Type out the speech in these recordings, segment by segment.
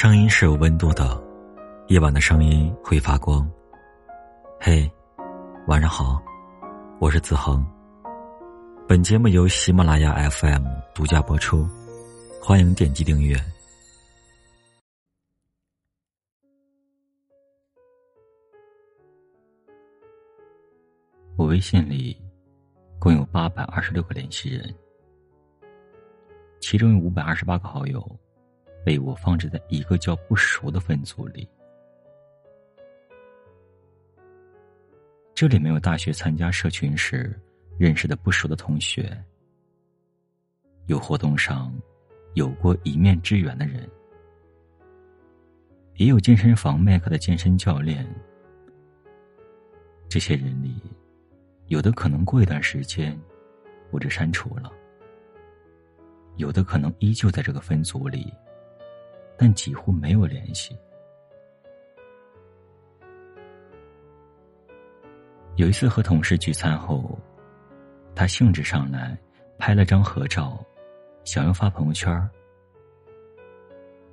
声音是有温度的，夜晚的声音会发光。嘿，晚上好，我是子恒。本节目由喜马拉雅 FM 独家播出，欢迎点击订阅。我微信里共有八百二十六个联系人，其中有五百二十八个好友。被我放置在一个叫不熟的分组里。这里没有大学参加社群时认识的不熟的同学，有活动上有过一面之缘的人，也有健身房麦克的健身教练。这些人里，有的可能过一段时间我就删除了，有的可能依旧在这个分组里。但几乎没有联系。有一次和同事聚餐后，他兴致上来，拍了张合照，想要发朋友圈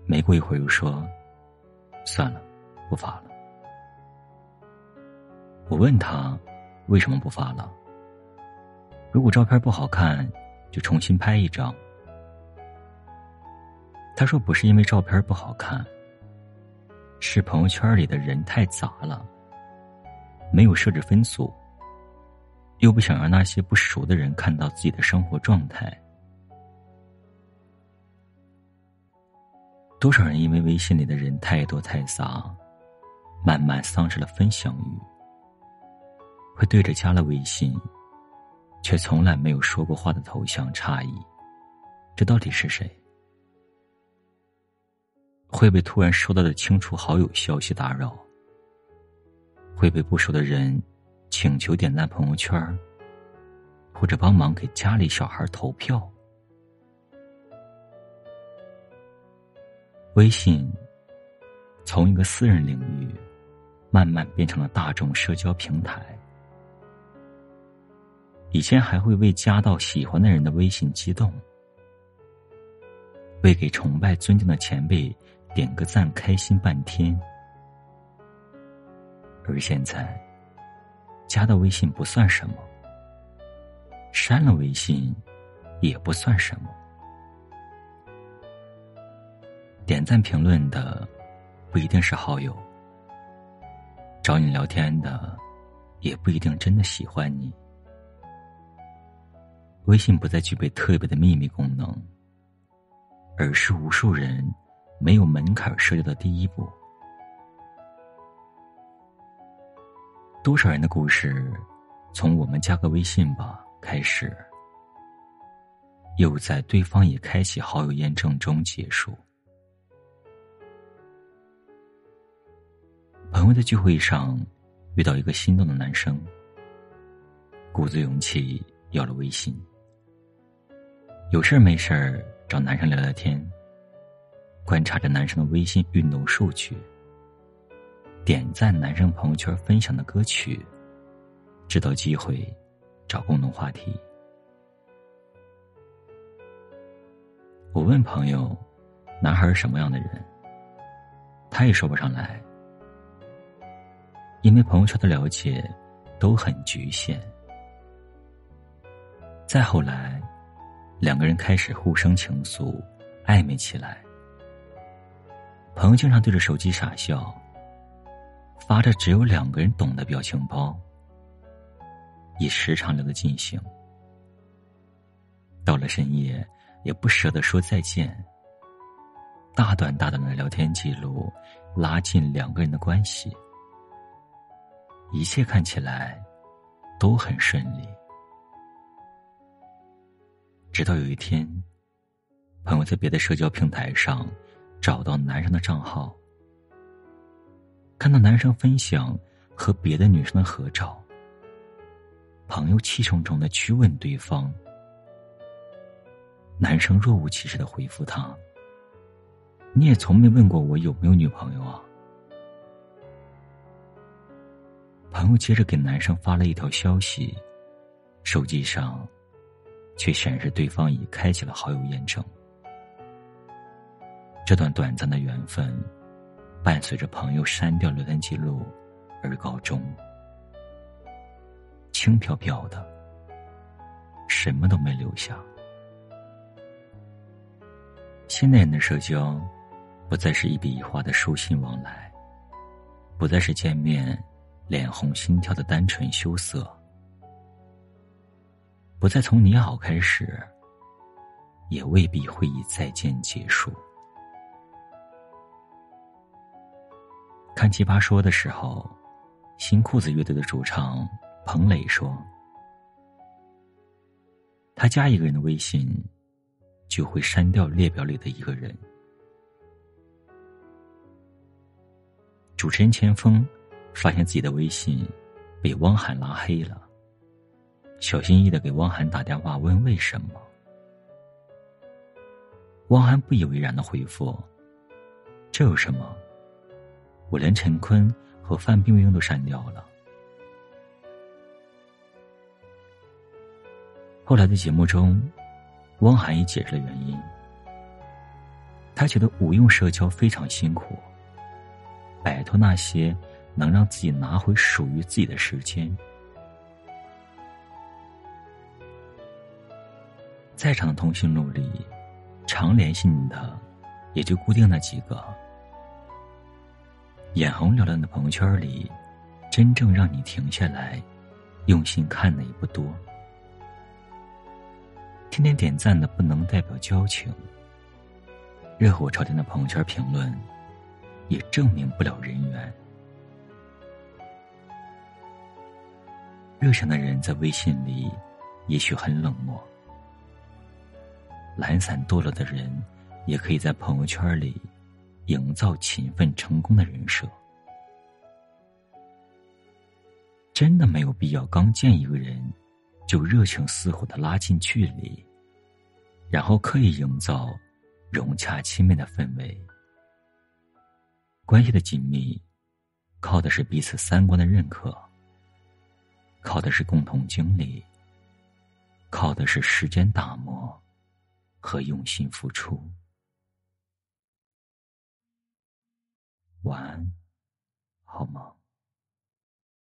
没过一会儿又说：“算了，不发了。”我问他为什么不发了？如果照片不好看，就重新拍一张。他说：“不是因为照片不好看，是朋友圈里的人太杂了，没有设置分组，又不想让那些不熟的人看到自己的生活状态。多少人因为微信里的人太多太杂，慢慢丧失了分享欲，会对着加了微信，却从来没有说过话的头像诧异，这到底是谁？”会被突然收到的清除好友消息打扰，会被不熟的人请求点赞朋友圈，或者帮忙给家里小孩投票。微信从一个私人领域，慢慢变成了大众社交平台。以前还会为加到喜欢的人的微信激动，为给崇拜尊敬的前辈。点个赞，开心半天。而现在，加的微信不算什么，删了微信也不算什么。点赞评论的不一定是好友，找你聊天的也不一定真的喜欢你。微信不再具备特别的秘密功能，而是无数人。没有门槛设置的第一步，多少人的故事，从我们加个微信吧开始，又在对方已开启好友验证中结束。朋友的聚会上，遇到一个心动的男生，鼓足勇气要了微信，有事没事找男生聊聊天。观察着男生的微信运动数据，点赞男生朋友圈分享的歌曲，制造机会，找共同话题。我问朋友：“男孩是什么样的人？”他也说不上来，因为朋友圈的了解都很局限。再后来，两个人开始互生情愫，暧昧起来。朋友经常对着手机傻笑，发着只有两个人懂的表情包，也时常聊得尽兴。到了深夜，也不舍得说再见。大段大段的聊天记录，拉近两个人的关系，一切看起来都很顺利。直到有一天，朋友在别的社交平台上。找到男生的账号，看到男生分享和别的女生的合照，朋友气冲冲的去问对方，男生若无其事的回复他：“你也从没问过我有没有女朋友啊？”朋友接着给男生发了一条消息，手机上却显示对方已开启了好友验证。这段短暂的缘分，伴随着朋友删掉聊天记录而告终，轻飘飘的，什么都没留下。现代人的社交，不再是一笔一画的书信往来，不再是见面脸红心跳的单纯羞涩，不再从你好开始，也未必会以再见结束。看《奇葩说》的时候，新裤子乐队的主唱彭磊说：“他加一个人的微信。”就会删掉列表里的一个人。主持人钱枫发现自己的微信被汪涵拉黑了，小心翼翼的给汪涵打电话问为什么。汪涵不以为然的回复：“这有什么？我连陈坤和范冰冰都删掉了。”后来的节目中。汪涵也解释了原因，他觉得无用社交非常辛苦，摆脱那些能让自己拿回属于自己的时间。在场的通讯录里，常联系你的也就固定那几个，眼红缭乱的朋友圈里，真正让你停下来用心看的也不多。天天点赞的不能代表交情，热火朝天的朋友圈评论也证明不了人缘。热情的人在微信里也许很冷漠，懒散堕落的人也可以在朋友圈里营造勤奋成功的人设。真的没有必要刚见一个人。就热情似火的拉近距离，然后刻意营造融洽亲密的氛围。关系的紧密，靠的是彼此三观的认可，靠的是共同经历，靠的是时间打磨和用心付出。晚安，好梦？